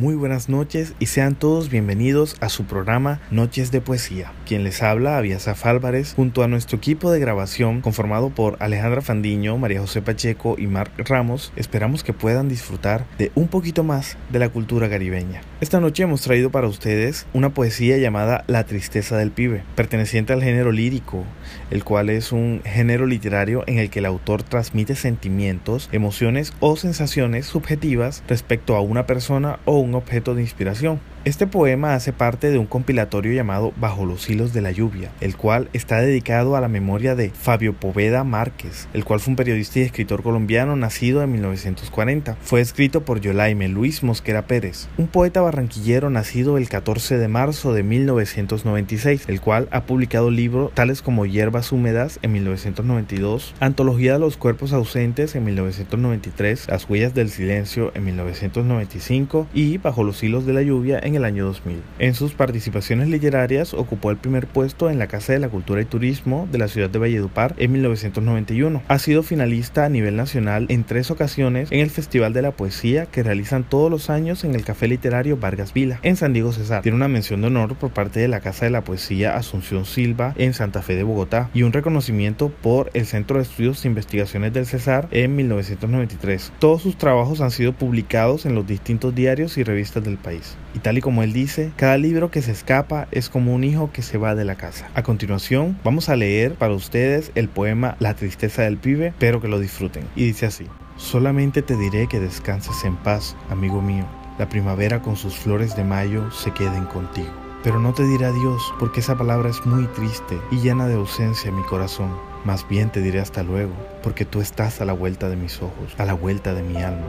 Muy buenas noches y sean todos bienvenidos a su programa Noches de Poesía. Quien les habla, Aviasaf Álvarez, junto a nuestro equipo de grabación conformado por Alejandra Fandiño, María José Pacheco y Marc Ramos, esperamos que puedan disfrutar de un poquito más de la cultura caribeña. Esta noche hemos traído para ustedes una poesía llamada La tristeza del pibe, perteneciente al género lírico, el cual es un género literario en el que el autor transmite sentimientos, emociones o sensaciones subjetivas respecto a una persona o un objeto de inspiración. Este poema hace parte de un compilatorio llamado Bajo los hilos de la lluvia, el cual está dedicado a la memoria de Fabio Poveda Márquez, el cual fue un periodista y escritor colombiano nacido en 1940. Fue escrito por Yolaime Luis Mosquera Pérez, un poeta barranquillero nacido el 14 de marzo de 1996, el cual ha publicado libros tales como Hierbas húmedas en 1992, Antología de los cuerpos ausentes en 1993, Las huellas del silencio en 1995 y Bajo los hilos de la lluvia en en el año 2000. En sus participaciones literarias ocupó el primer puesto en la Casa de la Cultura y Turismo de la ciudad de Valledupar en 1991. Ha sido finalista a nivel nacional en tres ocasiones en el Festival de la Poesía que realizan todos los años en el Café Literario Vargas Vila en San Diego Cesar. Tiene una mención de honor por parte de la Casa de la Poesía Asunción Silva en Santa Fe de Bogotá y un reconocimiento por el Centro de Estudios e Investigaciones del Cesar en 1993. Todos sus trabajos han sido publicados en los distintos diarios y revistas del país. Y tal y como él dice, cada libro que se escapa es como un hijo que se va de la casa. A continuación, vamos a leer para ustedes el poema La tristeza del pibe, espero que lo disfruten. Y dice así, solamente te diré que descanses en paz, amigo mío. La primavera con sus flores de mayo se queden contigo. Pero no te diré adiós, porque esa palabra es muy triste y llena de ausencia en mi corazón. Más bien te diré hasta luego, porque tú estás a la vuelta de mis ojos, a la vuelta de mi alma,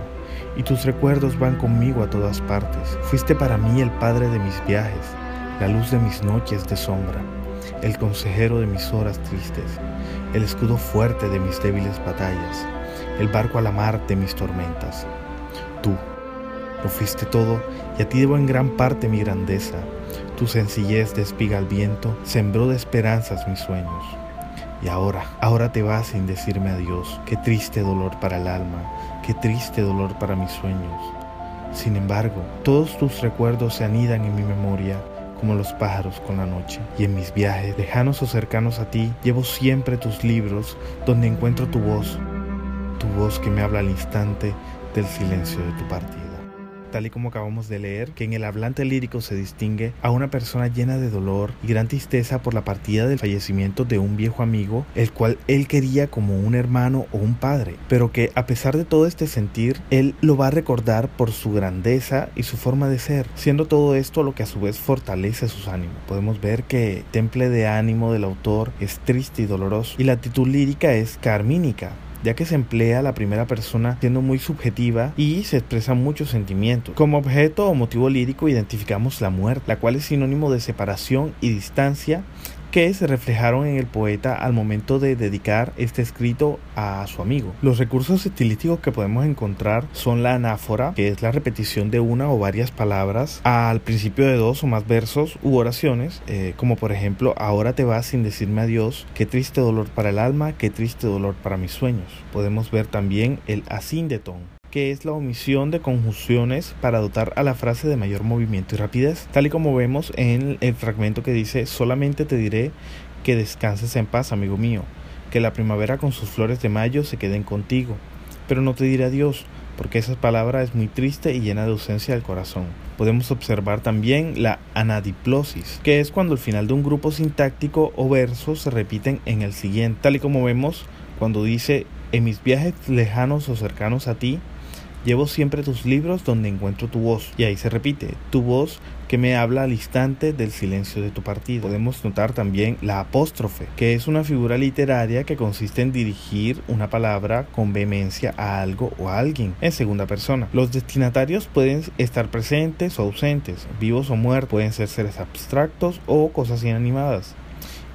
y tus recuerdos van conmigo a todas partes. Fuiste para mí el padre de mis viajes, la luz de mis noches de sombra, el consejero de mis horas tristes, el escudo fuerte de mis débiles batallas, el barco a la mar de mis tormentas. Tú, lo fuiste todo y a ti debo en gran parte mi grandeza. Tu sencillez de espiga al viento sembró de esperanzas mis sueños. Y ahora, ahora te vas sin decirme adiós. Qué triste dolor para el alma, qué triste dolor para mis sueños. Sin embargo, todos tus recuerdos se anidan en mi memoria como los pájaros con la noche. Y en mis viajes, lejanos o cercanos a ti, llevo siempre tus libros donde encuentro tu voz, tu voz que me habla al instante del silencio de tu partida tal y como acabamos de leer, que en el hablante lírico se distingue a una persona llena de dolor y gran tristeza por la partida del fallecimiento de un viejo amigo, el cual él quería como un hermano o un padre, pero que a pesar de todo este sentir, él lo va a recordar por su grandeza y su forma de ser, siendo todo esto lo que a su vez fortalece sus ánimos. Podemos ver que temple de ánimo del autor es triste y doloroso, y la actitud lírica es carmínica, ya que se emplea la primera persona siendo muy subjetiva y se expresan muchos sentimientos. Como objeto o motivo lírico identificamos la muerte, la cual es sinónimo de separación y distancia que se reflejaron en el poeta al momento de dedicar este escrito a su amigo. Los recursos estilísticos que podemos encontrar son la anáfora, que es la repetición de una o varias palabras al principio de dos o más versos u oraciones, eh, como por ejemplo, ahora te vas sin decirme adiós, qué triste dolor para el alma, qué triste dolor para mis sueños. Podemos ver también el asíndeton, que es la omisión de conjunciones para dotar a la frase de mayor movimiento y rapidez, tal y como vemos en el fragmento que dice solamente te diré que descanses en paz, amigo mío, que la primavera con sus flores de mayo se queden contigo, pero no te diré adiós, porque esa palabra es muy triste y llena de ausencia del corazón. Podemos observar también la anadiplosis, que es cuando el final de un grupo sintáctico o verso se repiten en el siguiente, tal y como vemos cuando dice en mis viajes lejanos o cercanos a ti, Llevo siempre tus libros donde encuentro tu voz. Y ahí se repite, tu voz que me habla al instante del silencio de tu partido. Podemos notar también la apóstrofe, que es una figura literaria que consiste en dirigir una palabra con vehemencia a algo o a alguien en segunda persona. Los destinatarios pueden estar presentes o ausentes, vivos o muertos, pueden ser seres abstractos o cosas inanimadas.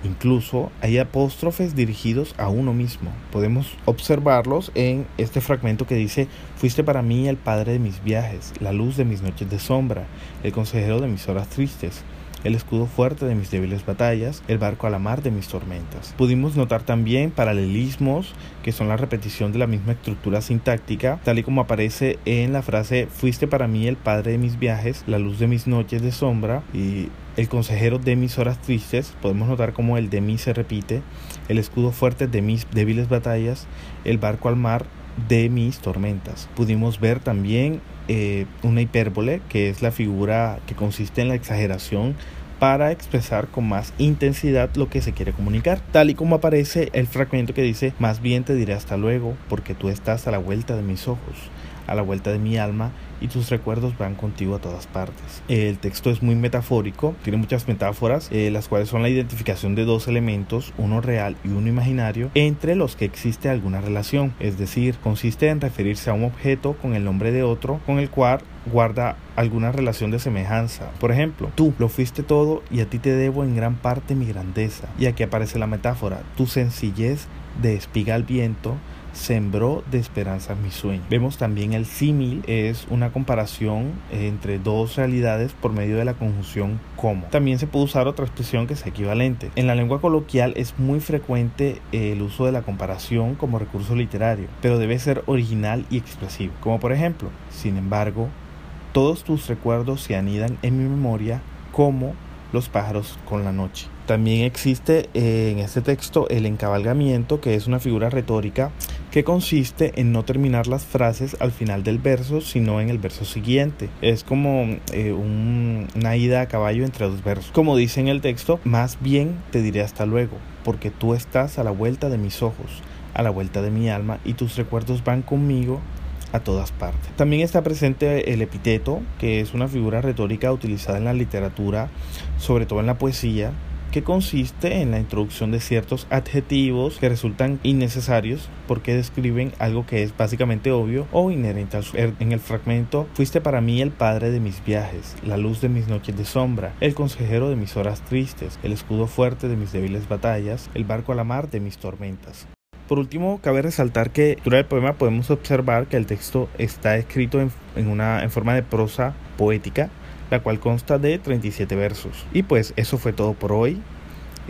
Incluso hay apóstrofes dirigidos a uno mismo. Podemos observarlos en este fragmento que dice, fuiste para mí el padre de mis viajes, la luz de mis noches de sombra, el consejero de mis horas tristes, el escudo fuerte de mis débiles batallas, el barco a la mar de mis tormentas. Pudimos notar también paralelismos que son la repetición de la misma estructura sintáctica, tal y como aparece en la frase fuiste para mí el padre de mis viajes, la luz de mis noches de sombra y el consejero de mis horas tristes, podemos notar como el de mí se repite, el escudo fuerte de mis débiles batallas, el barco al mar de mis tormentas. Pudimos ver también eh, una hipérbole, que es la figura que consiste en la exageración para expresar con más intensidad lo que se quiere comunicar, tal y como aparece el fragmento que dice, más bien te diré hasta luego, porque tú estás a la vuelta de mis ojos, a la vuelta de mi alma, y tus recuerdos van contigo a todas partes. El texto es muy metafórico, tiene muchas metáforas, eh, las cuales son la identificación de dos elementos, uno real y uno imaginario, entre los que existe alguna relación, es decir, consiste en referirse a un objeto con el nombre de otro con el cual guarda alguna relación de semejanza. Por ejemplo, tú lo fuiste todo y a ti te debo en gran parte mi grandeza. Y aquí aparece la metáfora, tu sencillez de espiga al viento sembró de esperanza mi sueño. Vemos también el símil, es una comparación entre dos realidades por medio de la conjunción como. También se puede usar otra expresión que es equivalente. En la lengua coloquial es muy frecuente el uso de la comparación como recurso literario, pero debe ser original y expresivo. Como por ejemplo, sin embargo, todos tus recuerdos se anidan en mi memoria como los pájaros con la noche. También existe eh, en este texto el encabalgamiento, que es una figura retórica que consiste en no terminar las frases al final del verso, sino en el verso siguiente. Es como eh, una ida a caballo entre dos versos. Como dice en el texto, más bien te diré hasta luego, porque tú estás a la vuelta de mis ojos, a la vuelta de mi alma, y tus recuerdos van conmigo a todas partes. También está presente el epíteto, que es una figura retórica utilizada en la literatura, sobre todo en la poesía, que consiste en la introducción de ciertos adjetivos que resultan innecesarios porque describen algo que es básicamente obvio o inherente en el fragmento fuiste para mí el padre de mis viajes, la luz de mis noches de sombra, el consejero de mis horas tristes, el escudo fuerte de mis débiles batallas, el barco a la mar de mis tormentas. Por último, cabe resaltar que durante el poema podemos observar que el texto está escrito en, una, en forma de prosa poética, la cual consta de 37 versos. Y pues eso fue todo por hoy.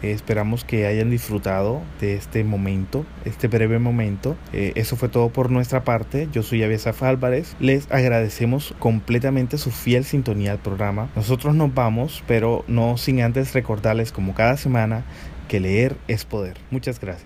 Eh, esperamos que hayan disfrutado de este momento, este breve momento. Eh, eso fue todo por nuestra parte. Yo soy Aviasaf Álvarez. Les agradecemos completamente su fiel sintonía al programa. Nosotros nos vamos, pero no sin antes recordarles como cada semana que leer es poder. Muchas gracias.